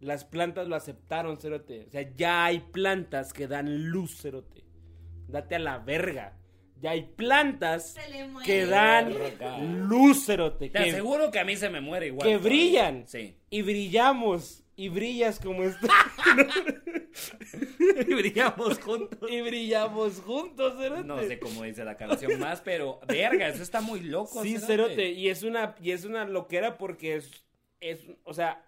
Las plantas lo aceptaron, cerote. O sea, ya hay plantas que dan luz, cerote. Date a la verga. Ya hay plantas que dan luz, cerote. Te Que, aseguro que a mí se me muere igual. que brillan. Sí. Y brillamos. Y brillas como esto. (laughs) y brillamos juntos. y brillamos juntos, cerote. No sé cómo dice la canción más, pero verga, eso está muy loco. Sí, cerote. cerote. Y es una, y es una loquera porque es, es, o sea,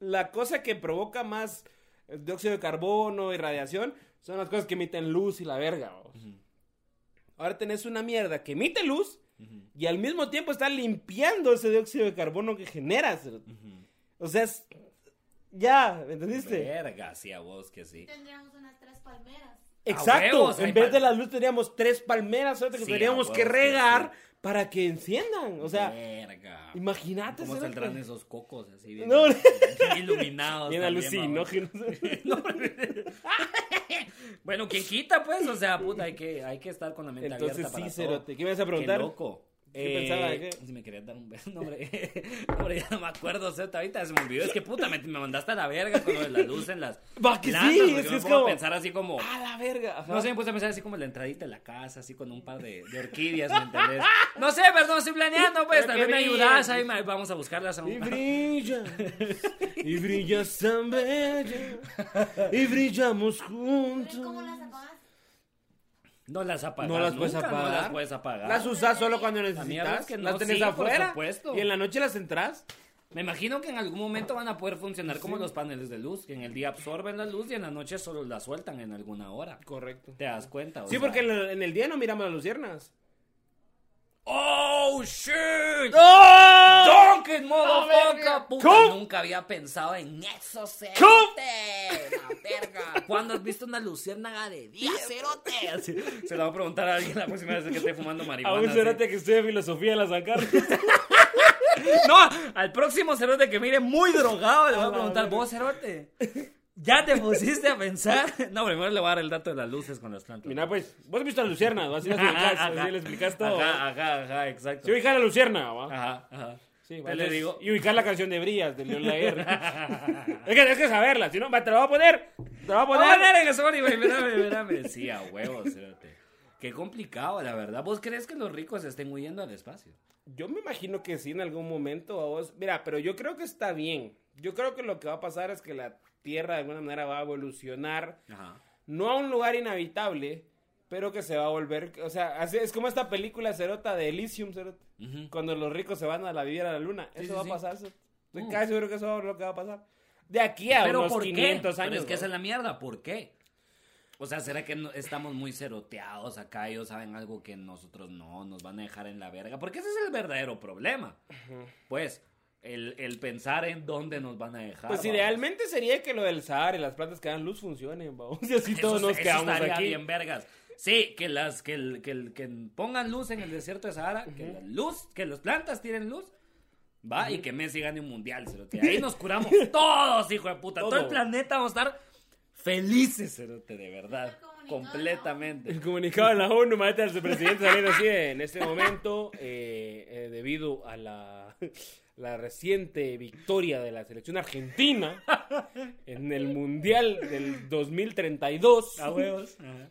la cosa que provoca más el dióxido de carbono y radiación son las cosas que emiten luz y la verga. Ahora tenés una mierda que emite luz y al mismo tiempo está limpiando ese dióxido de carbono que genera. cerote. O sea, es, ya, ¿me entendiste? Verga, sí, a vos que sí. Tendríamos unas tres palmeras. Exacto. huevos, en vez de la luz teníamos tres palmeras que Sí, teníamos que huevos que regar sí. Para que enciendan. O sea, verga. imagínate. ¿Cómo saldrán esos cocos así bien, No. (laughs) bien iluminados? Bien alucinógenos. (laughs) (laughs) Bueno, ¿quién quita, pues? O sea, puta, hay que, hay que estar con la mente Entonces abierta sí, para Cerote. todo. ¿Qué me vas a preguntar? Qué loco. ¿Qué pensaba de qué? Si me querías dar un beso, (laughs) no, hombre. No, hombre, ya no me acuerdo, Cerote, ahorita se me olvidó. Es que puta, me, me mandaste a la verga con lo de la luz en las Va, que plantas, sí, es que me es como- pensar así como... A la verga. ajá. No sé, me puse a pensar así como la entradita de la casa, así con un par de, de orquídeas, ¿me entendés? No sé, perdón, estoy planeando, pues, (laughs) Pero vez me ayudas, ahí me- vamos a buscarlas a un... Y brilla, (laughs) y brillas tan bella, y brillamos juntos. ¿y ¿Cómo las apagas? No las apagas No las puedes nunca, apagar. No las puedes apagar. Las usas solo cuando necesitas. es que no, las tenés sí, por afuera. supuesto. Y en la noche las entras. Me imagino que en algún momento van a poder funcionar como los paneles de luz, que en el día absorben la luz y en la noche solo la sueltan en alguna hora. Correcto. ¿Te das cuenta? O Sí, sea- porque en el, en el día no miramos las luciernas. ¡Oh, shit! ¡Donkey, motherfucker! Puta, ¿Cómo? nunca había pensado en eso, cerote. La verga. ¿Cuándo has visto una luciérnaga de día, cerote? Así, se lo voy a preguntar a alguien la próxima vez que esté fumando A marihuana. un así. cerote que estudia filosofía en la San Carlos. (laughs) No, al próximo cerote que mire muy drogado le voy A a la preguntar, vos, cerote, ¿ya te pusiste a pensar? (laughs) No, primero le voy a dar el dato de las luces con las plantas. Mira, pues, vos has visto la (laughs) lucierna, ¿va? Así, le explicas todo. Ajá, ajá, ajá, exacto. Sí, ubicar la lucierna, ¿va? Ajá, ajá. Sí, Te va, le digo. Y ubicar la canción de Brillas de León Laguerre. (laughs) es que tienes que saberla, si no, te la voy a poner. Te la voy a a poner. en Spotify, mírame, mírame. Sí, a huevos, cerote. Qué complicado, la verdad. ¿Vos crees que los ricos estén huyendo al espacio? Yo me imagino que sí en algún momento a vos. Mira, pero yo creo que está bien. Yo creo que lo que va a pasar es que la Tierra de alguna manera va a evolucionar. Ajá. No a un lugar inhabitable, pero que se va a volver. O sea, así- es como esta película cerota de Elysium, cerota. Cuando los ricos se van a la vivir a la luna. Sí, eso sí, va sí. a pasar. cerota. Estoy Mm. casi seguro que eso es lo que va a pasar. De aquí a Pero unos ¿por 500 qué? años. Pero es que esa es la mierda, ¿por qué? O sea, ¿será que no- estamos muy ceroteados acá? Ellos saben algo que nosotros no, nos van a dejar en la verga. Porque ese es el verdadero problema. Pues, el, el pensar en dónde nos van a dejar. Pues vamos. idealmente sería que lo del Sahara y las plantas que dan luz funcionen, vamos. (laughs) Y así Eso- todos nos eso quedamos estaría aquí. bien vergas. Sí, que las que, el- que, el- que pongan luz en el desierto de Sahara, que la luz, que las plantas tienen luz, va y que Messi gane un mundial, cerote. (laughs) Ahí nos curamos todos, hijo de puta. Todo, Todo. el planeta vamos a estar felices, cerote, de verdad, completamente. El comunicado de la ONU, mate al presidente saliendo así en este momento, eh, eh, debido a la, la reciente victoria de la selección argentina (laughs) en el Mundial del 2032, A huevos. Ajá.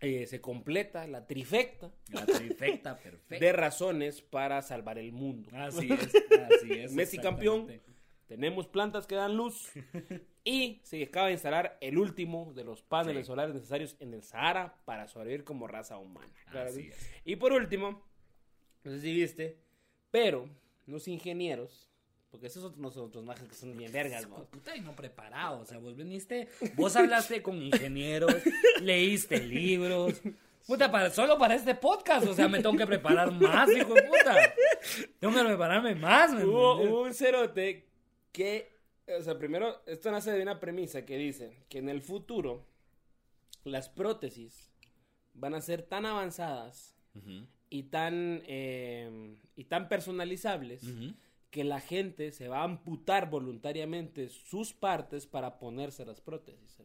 eh, se completa la trifecta La trifecta perfecta. de razones para salvar el mundo. Así es, (laughs) así es. Messi campeón, tenemos plantas que dan luz (laughs) y se acaba de instalar el último de los paneles Sí. solares necesarios en el Sahara para sobrevivir como raza humana. Claro Así es. Y por último, no sé si viste, pero los ingenieros, porque esos son los otros majes que son bien vergas, ¿no? Puta, y no preparado. O sea, vos viniste, vos hablaste con ingenieros, (laughs) leíste libros. Puta, para, solo para este podcast. O sea, me tengo que preparar más, hijo de puta. Tengo que prepararme más, ¿me Hubo, hubo un cerote que, o sea, primero, esto nace de una premisa que dice que en el futuro las prótesis van a ser tan avanzadas Ujú, y tan, eh, y tan personalizables que la gente se va a amputar voluntariamente sus partes para ponerse las prótesis.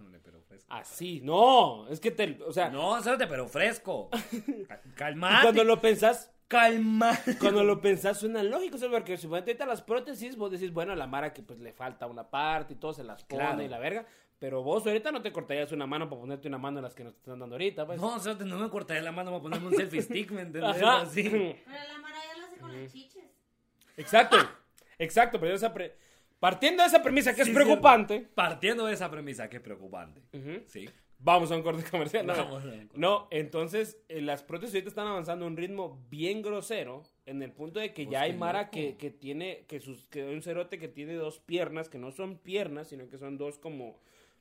Hombre, pero fresco. Así, no, es que te, o sea, No, espérate, pero fresco. (laughs) Calmate. cuando lo pensás, Calmate. cuando lo pensás suena lógico, ¿sabes? porque si ahorita las prótesis, vos decís, bueno, a la Mara que pues le falta una parte y todo se las pone Claro. y la verga, pero vos ahorita no te cortarías una mano para ponerte una mano en las que nos están dando ahorita, pues. No, espérate, no me cortaré la mano para ponerme un selfie stick, ¿me entendés? Ajá. Así. Pero la Mara ya lo hace con las chiches. Exacto, exacto, pero esa pre- partiendo de esa premisa que Sí, es preocupante, Partiendo de esa premisa que es preocupante. Sí. Vamos a un corte comercial. No, Vamos a un corte. No, entonces eh, las prótesis ahorita están avanzando a un ritmo bien grosero, en el punto de que Pues ya hay Mara que, que tiene, que sus, que hay un cerote que tiene dos piernas, que no son piernas, sino que son dos como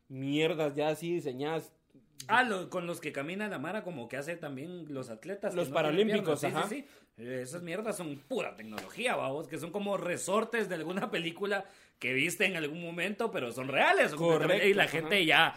mierdas ya así diseñadas. Ah, lo- con los que camina la Mara, como que hace también los atletas. Los no paralímpicos, ajá. Sí, sí, sí. Eh, Esas mierdas son pura tecnología, vamos, que son como resortes de alguna (laughs) película que viste en algún momento, pero son reales. Correcto, Y la ajá. gente ya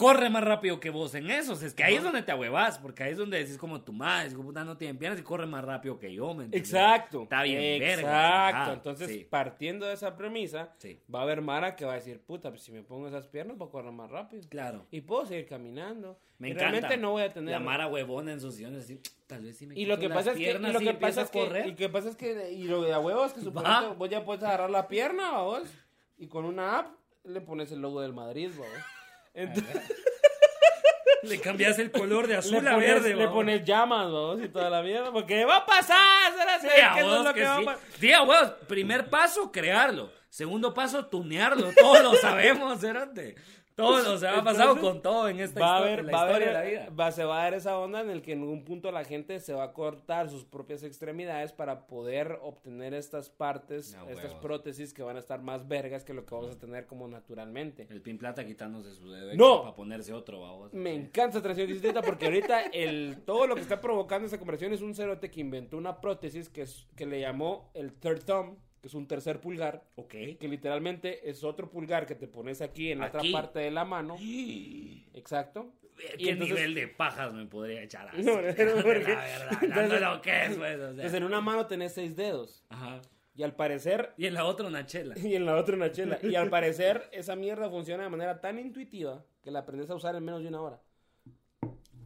corre más rápido que vos en esos. Es que ahí es donde te ahuevas, porque ahí es donde decís como tu madre, es como puta, no tienen piernas y corre más rápido que yo, ¿me entiendes? Exacto. Está bien, Exacto. Entonces, sí. partiendo de esa premisa, Sí. va a haber Mara que va a decir, puta, pues si me pongo esas piernas, puedo correr más rápido. Claro. Y puedo seguir caminando. Me y encanta. realmente no voy a tener... La Mara huevona en sus sillones, así, tal vez sí me Y lo que pasa es que, y lo que pasa a es que, y que pasa es que, y lo de a huevos es que suponete, vos ya puedes agarrar la pierna, ¿va vos, y con una app le pones el logo del Madrid, ¿va vos. Entonces, (laughs) Le cambias el color de azul le a pones, verde, le vamos. pones llamas, ¿va vos, y toda la mierda, porque va a pasar, será Sí, que a eso es vos lo que que va a sí. pasar. Sí, a huevos. Primer paso, crearlo. Segundo paso, tunearlo. Todos lo sabemos, (laughs) Cerote. Todo, o sea, ha pasado Entonces, con todo en esta va a historia, haber, la va a historia haber- de la vida. va- se va a dar esa onda en el que en algún punto la gente se va a cortar sus propias extremidades para poder obtener estas partes, Ah, estas huevos. prótesis que van a estar más vergas que lo que vamos a tener como naturalmente. El Pin Plata quitándose su dedo No. para ponerse otro, babos. Me encanta esa transición distinta porque ahorita el, todo lo que está provocando esta conversación es un cerote que inventó una prótesis que, es, que le llamó el third thumb, que es un tercer pulgar, Ok. que literalmente es otro pulgar que te pones aquí en la otra Aquí. parte de la mano. (gasps) Exacto. Y ¿Qué entonces- nivel de pajas me podría echar así? (laughs) No, no, (laughs) La porque- verdad, (laughs) entonces- lo que es, pues, o sea. Entonces en una mano tenés seis dedos. Ajá. Y al parecer Y en la otra una chela. y en la otra una chela. Y al parecer esa mierda funciona de manera tan intuitiva que la aprendes a usar en menos de una hora.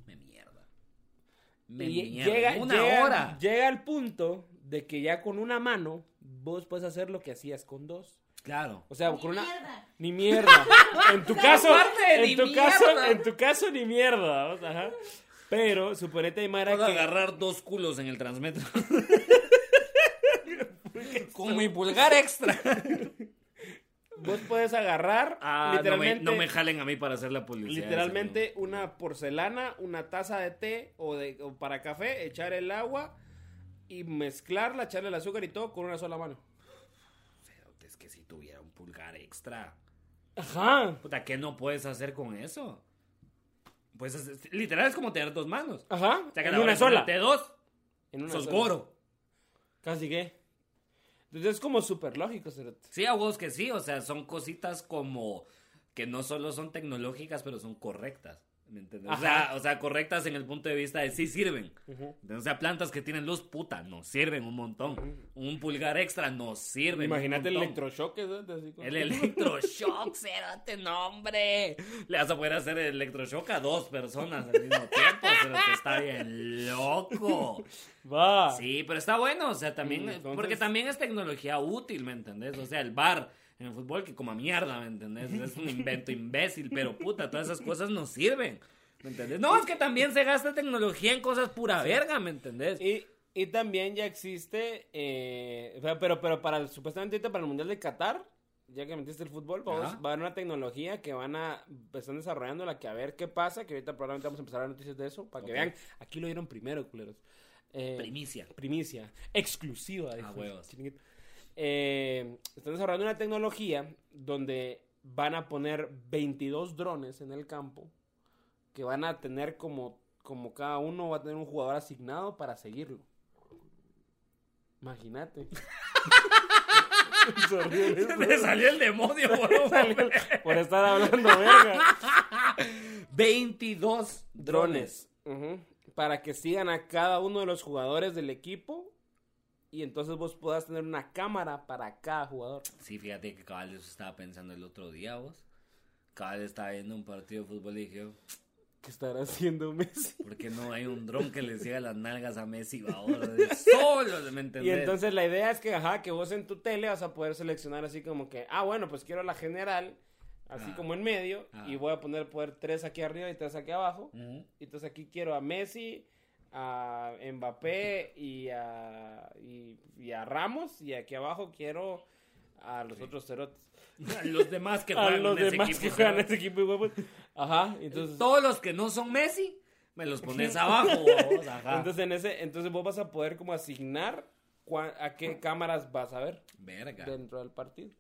Me mierda. Me Y mierda. llega, una llega- hora. llega al punto de que ya con una mano vos puedes hacer lo que hacías con dos. Claro. O sea, Ni con una mierda. ni mierda. (laughs) En tu caso, en ni tu caso, mierda. en tu caso ni mierda, o sea, ajá. Pero suponete hay mara Puedo que agarrar dos culos en el transmetro. (laughs) Con mi pulgar extra. vos puedes agarrar Ah, no me, literalmente no me jalen a mí para hacer la publicidad. literalmente una porcelana, una taza de té o de o para café, echar el agua y mezclarla, echarle el azúcar y todo con una sola mano. Es que si tuviera un pulgar extra. Ajá. Puta, ¿qué no puedes hacer con eso? Pues es- literal es como tener dos manos. Ajá. O sea, que en a la hora una de sola. ponerte dos, En una sos sola. goro. Casi que. Entonces es como súper lógico, cerote. Sí, a vos que sí, o sea, son cositas como que no solo son tecnológicas, pero son correctas. ¿Me entiendes? O sea, o sea, correctas en el punto de vista de sí sirven. O sea, plantas que tienen luz, puta, nos sirven un montón. Un pulgar extra nos sirve. Imagínate el electroshock. así El electroshock, cérate, no, hombre. Le vas a poder hacer el electroshock a dos personas al mismo tiempo, pero te está bien loco. Va. Sí, pero está bueno, o sea, también, entonces- porque también es tecnología útil, ¿me entendés? O sea, el bar en el fútbol que como mierda, ¿me entendés? Es un invento imbécil, pero puta, todas esas cosas nos sirven, ¿me entendés? No, es que también se gasta tecnología en cosas pura verga, ¿me entendés? Y, y también ya existe, eh, pero, pero para el- supuestamente ahorita para el Mundial de Qatar, ya que metiste el fútbol, vamos, Ajá. va a haber una tecnología que van a, están desarrollando la que a ver qué pasa, que ahorita probablemente vamos a empezar a dar noticias de eso, para que vean, aquí lo vieron primero, culeros. Eh, Primicia. primicia, exclusiva. dijo. huevos. Chiringuito. Eh, están desarrollando una tecnología donde van a poner 22 drones en el campo que van a tener como, como cada uno va a tener un jugador asignado para seguirlo. Imagínate. (laughs) Eso. Me salió el demonio. Por (laughs) estar hablando verga. (laughs) 22 drones. Para que sigan a cada uno de los jugadores del equipo. Y entonces vos puedas tener una cámara para cada jugador. Sí, fíjate que cabal eso estaba pensando el otro día, vos. Cabal estaba viendo un partido de fútbol y dije, ¿Qué estará haciendo Messi? (laughs) ¿por qué no hay un dron que le siga las nalgas a Messi ahora? (laughs) Solo, ¿me entendés? Y entonces la idea es que, ajá, que vos en tu tele vas a poder seleccionar así como que, ah, bueno, pues quiero la general, así Ah. como en medio, Ah. y voy a poner poder tres aquí arriba y tres aquí abajo. Y entonces aquí quiero a Messi, a Mbappé y a, y, y a Ramos, y aquí abajo quiero a los otros cerotes. (laughs) A los demás que (laughs) A juegan los en ese demás equipo. que juegan en ¿no? ese equipo huevos. Ajá, entonces... Todos los que no son Messi, me los pones abajo, (laughs) vos, ajá. Entonces, en ese, entonces vos vas a poder como asignar cua- a qué cámaras vas a ver Verga, dentro del partido.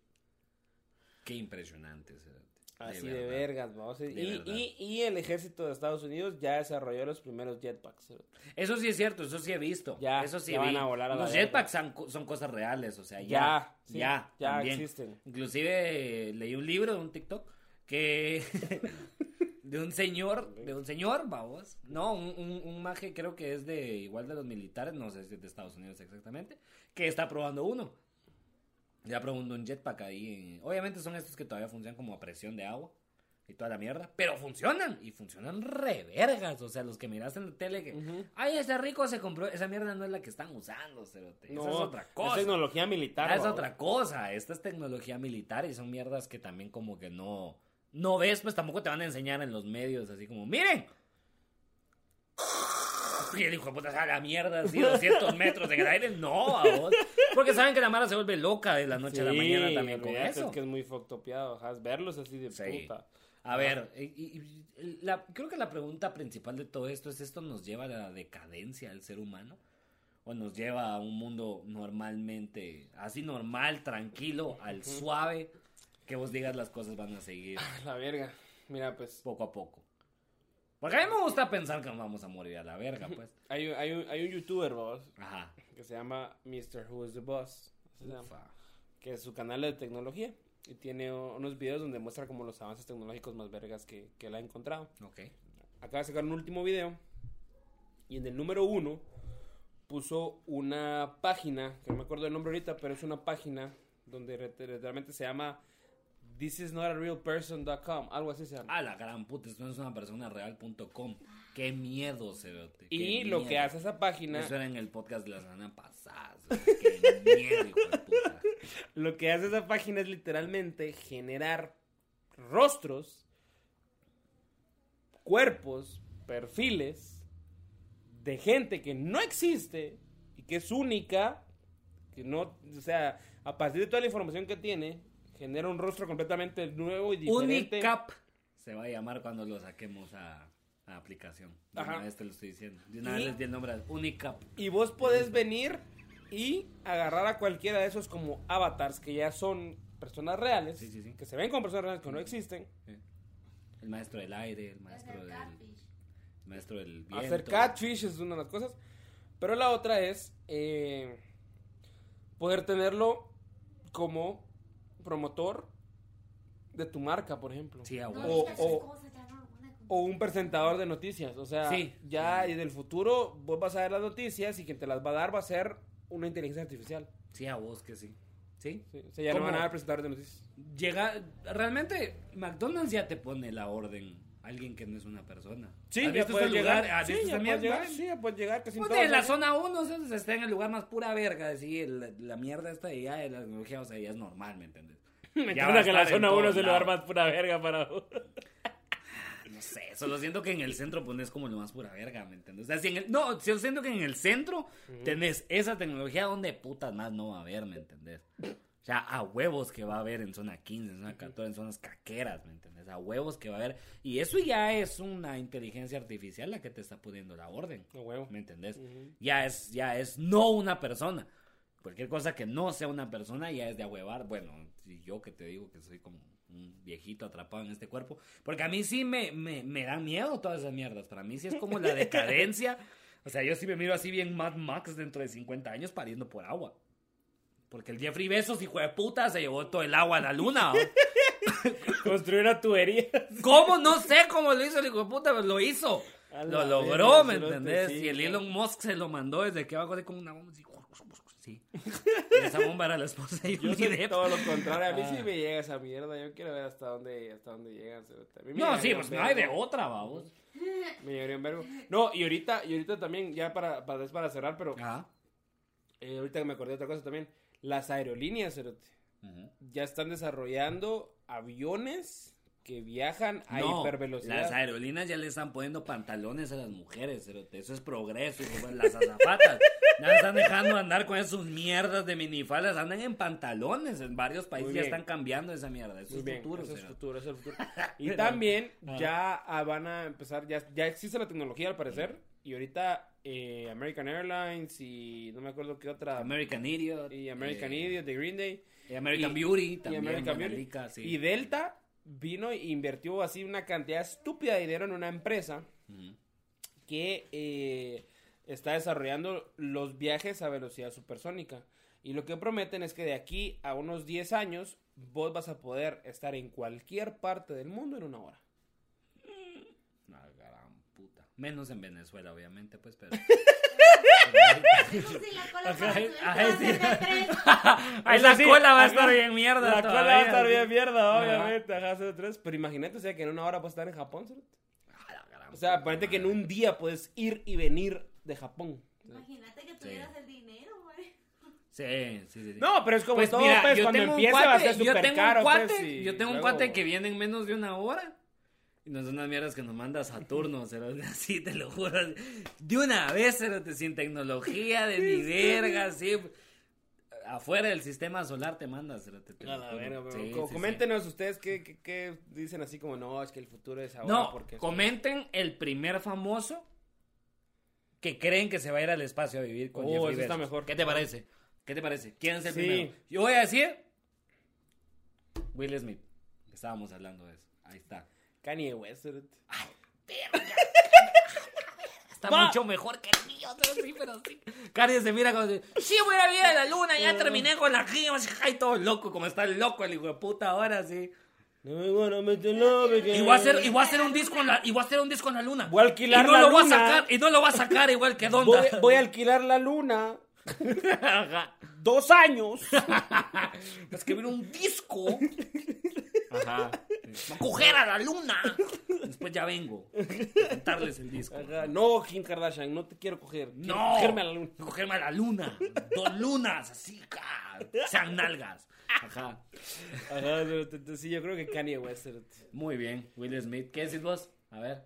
qué impresionante. cerote. Así de, vergas, vamos. Y, verdad. y, y el ejército de Estados Unidos ya desarrolló los primeros jetpacks. Eso sí es cierto, eso sí he visto. Ya, eso sí ya van a volar a Los jetpacks son, son cosas reales, o sea, ya. Ya, sí, ya, existen. Inclusive eh, leí un libro de un TikTok que (laughs) de un señor, de un señor, vamos, no, un, un, un maje creo que es de igual de los militares, no sé si es de Estados Unidos exactamente, que está probando uno. Ya probando un jetpack ahí. Obviamente son estos que todavía funcionan como a presión de agua y toda la mierda, pero funcionan y funcionan re vergas, o sea, los que miraste en la tele que, ay, ese rico se compró, esa mierda no es la que están usando, cerote. No, esa es otra cosa. Es tecnología militar. Ah, es otra cosa. Esta es tecnología militar y son mierdas que también como que no, no ves, pues tampoco te van a enseñar en los medios así como, miren. Y el hijo de puta a la mierda, así 200 (laughs) metros en el aire. No, a vos. Porque saben que la mara se vuelve loca de la noche a la mañana también con eso. Es que es muy foctopeado, ajá, verlos así de Sí. puta. A ver, y- y- y la- creo que la pregunta principal de todo esto es, ¿esto nos lleva a la decadencia del ser humano? ¿O nos lleva a un mundo normalmente, así normal, tranquilo, al suave, que vos digas las cosas van a seguir La verga. Mira, pues, poco a poco? Porque a mí me gusta pensar que nos vamos a morir a la verga, pues. (laughs) hay, un- hay, un, hay un youtuber, vos, Ajá. que se llama Mr. Who is the Boss. se llama, que es su canal de tecnología. Y tiene unos videos donde muestra como los avances tecnológicos más vergas que, que él ha encontrado. Ok. Acaba de sacar un último video. Y en el número uno puso una página, que no me acuerdo el nombre ahorita, pero es una página donde literalmente se llama thisisnotarealperson.com, algo así se llama. Ah, la gran puta, esto no es una persona real.com. Qué miedo, cerote. y lo que hace esa página, Eso era en el podcast de la semana pasada. Qué miedo, hijo de puta. (laughs) lo que hace esa página es literalmente generar rostros, cuerpos, perfiles de gente que no existe y que es única, que no, o sea, a partir de toda la información que tiene, genera un rostro completamente nuevo y diferente. Unicap se va a llamar cuando lo saquemos a, a aplicación. De Ajá. una vez te lo estoy diciendo. De una Y- vez les di el nombre. Unicap. Y vos podés venir y agarrar a cualquiera de esos como avatars que ya son personas reales, Sí, sí, sí. que se ven como personas reales que no existen, El maestro del aire, el maestro Hacer del, catfish. maestro del viento. Hacer catfish es una de las cosas. Pero la otra es eh, poder tenerlo como promotor de tu marca, por ejemplo. Sí, a No o- no O un presentador de noticias. O sea, Sí. ya y del futuro vos vas a ver las noticias y quien te las va a dar va a ser una inteligencia artificial. Sí, a vos que sí. ¿Sí? Sí, O sea, ya no ¿Cómo? van a haber presentadores de noticias. Llega, realmente McDonald's ya te pone la orden alguien que no es una persona. Sí, ¿Has ya este llegar. sí, ya mierda? llegar. Sí, ya puedes llegar. Casi en Pues todos en la zona 1 o sea, está en el lugar más pura verga, decir, la, la mierda esta de ya de la tecnología, o sea, ya es normal, ¿me entiendes? (laughs) Me Ya que la zona 1 todos es el lugar más pura verga para. (laughs) No sé, solo siento que en el centro pones como lo más pura verga, ¿me entiendes? O sea, si en el, no, yo siento que en el centro tenés esa tecnología donde putas más no va a haber, ¿me entendés? O sea, a huevos que va a haber en zona 15, en zona 14, en zonas caqueras, ¿me entendés? A huevos que va a haber. Y eso ya es una inteligencia artificial la que te está poniendo la orden. A huevo. ¿Me entendés? Ujú. Ya es, ya es no una persona. Cualquier cosa que no sea una persona ya es de ahuevar. Bueno, si yo que te digo que soy como un viejito atrapado en este cuerpo. Porque a mí sí me, me, me dan miedo todas esas mierdas. Para mí sí es como la decadencia. (laughs) O sea, yo sí me miro así bien Mad Max dentro de 50 años pariendo por agua. Porque el Jeffrey Bezos, hijo de puta, se llevó todo el agua a la luna. ¿o? (laughs) Construir una tubería. ¿Cómo? No sé cómo lo hizo el hijo de puta, pero lo hizo. Lo logró, ¿me entendés? sí, y el. Elon Musk se lo mandó desde que abajo de como una bomba así. Sí. Y esa bomba era la esposa de Yo soy Depp. todo lo contrario. A mí Ah. sí me llega esa mierda. Yo quiero ver hasta dónde, hasta dónde llegan. No, sí, pues no hay de otra, vamos. Me llegaría un vergo. No, y ahorita, y ahorita también, ya para, para, es para cerrar, pero eh, ahorita que me acordé de otra cosa también. Las aerolíneas, cerote, ya están desarrollando aviones que viajan a No, hipervelocidad. las aerolíneas ya le están poniendo pantalones a las mujeres, cerote. Eso es progreso, las azafatas. Ya están dejando andar con esas mierdas de minifaldas, andan en pantalones. En varios países ya están cambiando esa mierda. Eso es bien, futuro, eso es futuro, eso es futuro. (laughs) Y también Ah. ya ah, van a empezar, ya, ya existe la tecnología al parecer, y ahorita eh, American Airlines y no me acuerdo qué otra, American Idiot. y American eh, Idiot de Green Day, y American y- Beauty y también. American Beauty, lica, sí. y Delta vino e invirtió así una cantidad estúpida de dinero en una empresa que eh, está desarrollando los viajes a velocidad supersónica. Y lo que prometen es que de aquí a unos 10 años vos vas a poder estar en cualquier parte del mundo en una hora. Menos en Venezuela, obviamente, pues, pero. Ahí la cola va a estar bien mierda. La cola va a estar bien mierda, obviamente. Ajá, tres. Pero imagínate, o sea, que en una hora puedes estar en Japón. ¿sí? A la gran O sea, ponete que en un día puedes ir y venir de Japón. Imagínate que tuvieras el dinero, güey. Sí, sí, sí. No, pero es como Pues todo, mira, pues, yo cuando tengo un empiece va a ser yo súper tengo caro, un cuate, pues, y yo tengo un luego- cuate que viene en menos de una hora Y no son unas mierdas que nos manda Saturno, cerote, así te lo juro. De una vez, cerote, sin tecnología, de ni verga, así. Afuera del sistema solar te manda, cerote, te A lo la juro. verga, pero Sí, co- sí, sí. coméntenos ustedes qué, qué, qué dicen así como, no, es que el futuro es ahora. No, porque comenten el primer famoso que creen que se va a ir al espacio a vivir con Oh, eso está mejor. ¿Qué te parece? ¿Qué te parece? ¿Quién es el primero? Yo voy a decir Will Smith. Estábamos hablando de eso. Ahí está. Kanye West. cerote. Está Va. mucho mejor que el mío, pero sí, pero sí. Kanye se mira como si, sí, voy a ir a la luna, ya terminé con la gima, ay, todo loco, como está el loco el hijo de puta ahora, sí. No me make love again. Y voy a hacer, y voy a hacer un disco en la, y voy a hacer un disco en la luna. Voy a alquilar y no la lo voy a luna. sacar, y no lo va a sacar igual que Donda. Voy, voy a alquilar la luna. (laughs) Ajá. Dos años. (laughs) Va a escribir un disco. Ajá. Va a coger a la luna. Después ya vengo. A contarles el disco. Ajá, No, Kim Kardashian, no te quiero coger. Quiero No. cogerme a la luna. Cogerme a la luna. Dos lunas, así. Sean nalgas. Ajá. Ajá, sí, yo creo que Kanye West. Muy bien, Will Smith. ¿Qué decís vos? A ver.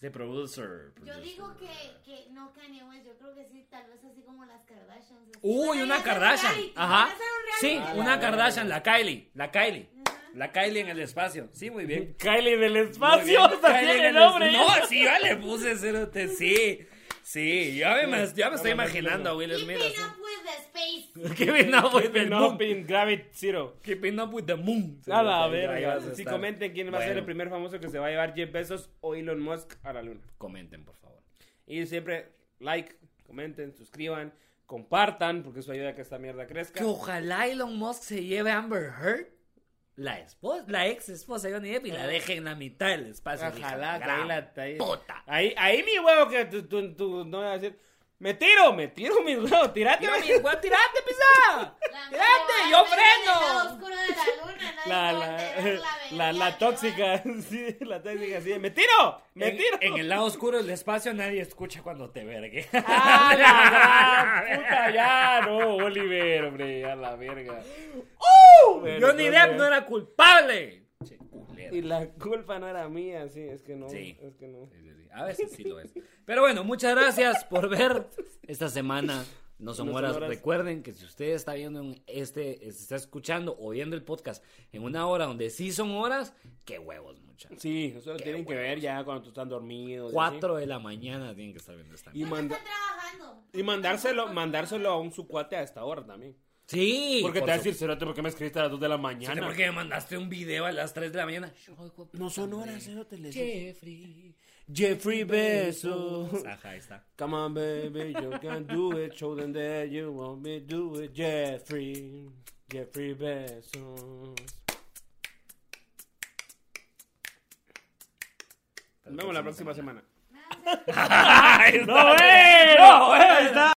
The producer. Yo producer. digo que, que no Kanye West, yo creo que sí, tal vez así como las Kardashians. así. Uy, una Kardashian. reality, Ajá. Sí, una Kardashian, la Kylie. La Kylie. La Kylie en el espacio. Sí, muy bien. Kylie del espacio. Kylie el- nombre. No, sí, ya le puse cerote, sí. Sí, ya me, ya me estoy imaginando a Will Smith Keeping up with the space. Keeping up with the Keeping moon. up in Gravity Zero. Keeping up with the moon. A la verga. Si comenten quién va a ser el primer famoso que se va a llevar Jeff Bezos o Elon Musk a la luna. Comenten, por favor. Y siempre like, comenten, suscriban, compartan, porque eso ayuda a que esta mierda crezca. Que ojalá Elon Musk se lleve a Amber Heard, la esposa, la ex esposa de Johnny Depp, y la deje en la mitad del espacio. Ojalá, que ahí la... Ahí, puta. ahí, ahí mi huevo que tú, tú, tú no vas a decir... Me tiro, me tiro mi huevo, tirate. Tira mi- huevo, tirate, pisa. Tirate, yo freno. (laughs) la La, la, tóxica, (laughs) sí, la tóxica, sí. (laughs) ¡Me tiro! ¡me En, tiro! en el lado oscuro del espacio nadie escucha cuando te vergue. ¡Ah, la puta! Ya, no, Oliver, hombre, a la verga. Bueno, Johnny Depp no era culpable. Y la culpa no era mía, sí, es que no, Sí. es que no. Sí, sí, sí. A veces sí lo es. Pero bueno, muchas gracias por ver esta semana. No son No horas. horas. Recuerden que si usted está viendo en este, se está escuchando o viendo el podcast en una hora donde sí son horas, qué huevos, muchachos. Sí, eso lo tienen que ver ya cuando tú estás dormido. Cuatro de la mañana tienen que estar viendo esta. Y, Porque manda- y mandárselo, mandárselo a un su cuate a esta hora también. Sí. Porque por te va a decir, Cerote, ¿por qué me escribiste a las 2 de la mañana? ¿Por qué me mandaste un video a las 3 de la mañana? No son horas, Cerote, les Jeffrey. Jeffrey Bezos. Ajá, ahí está. Come on, baby, you can do it. Show them that you want me to do it. Jeffrey, Jeffrey Bezos. Nos vemos la próxima semana. (laughs) (laughs) Está. ¡No, eh! ¡No, eh!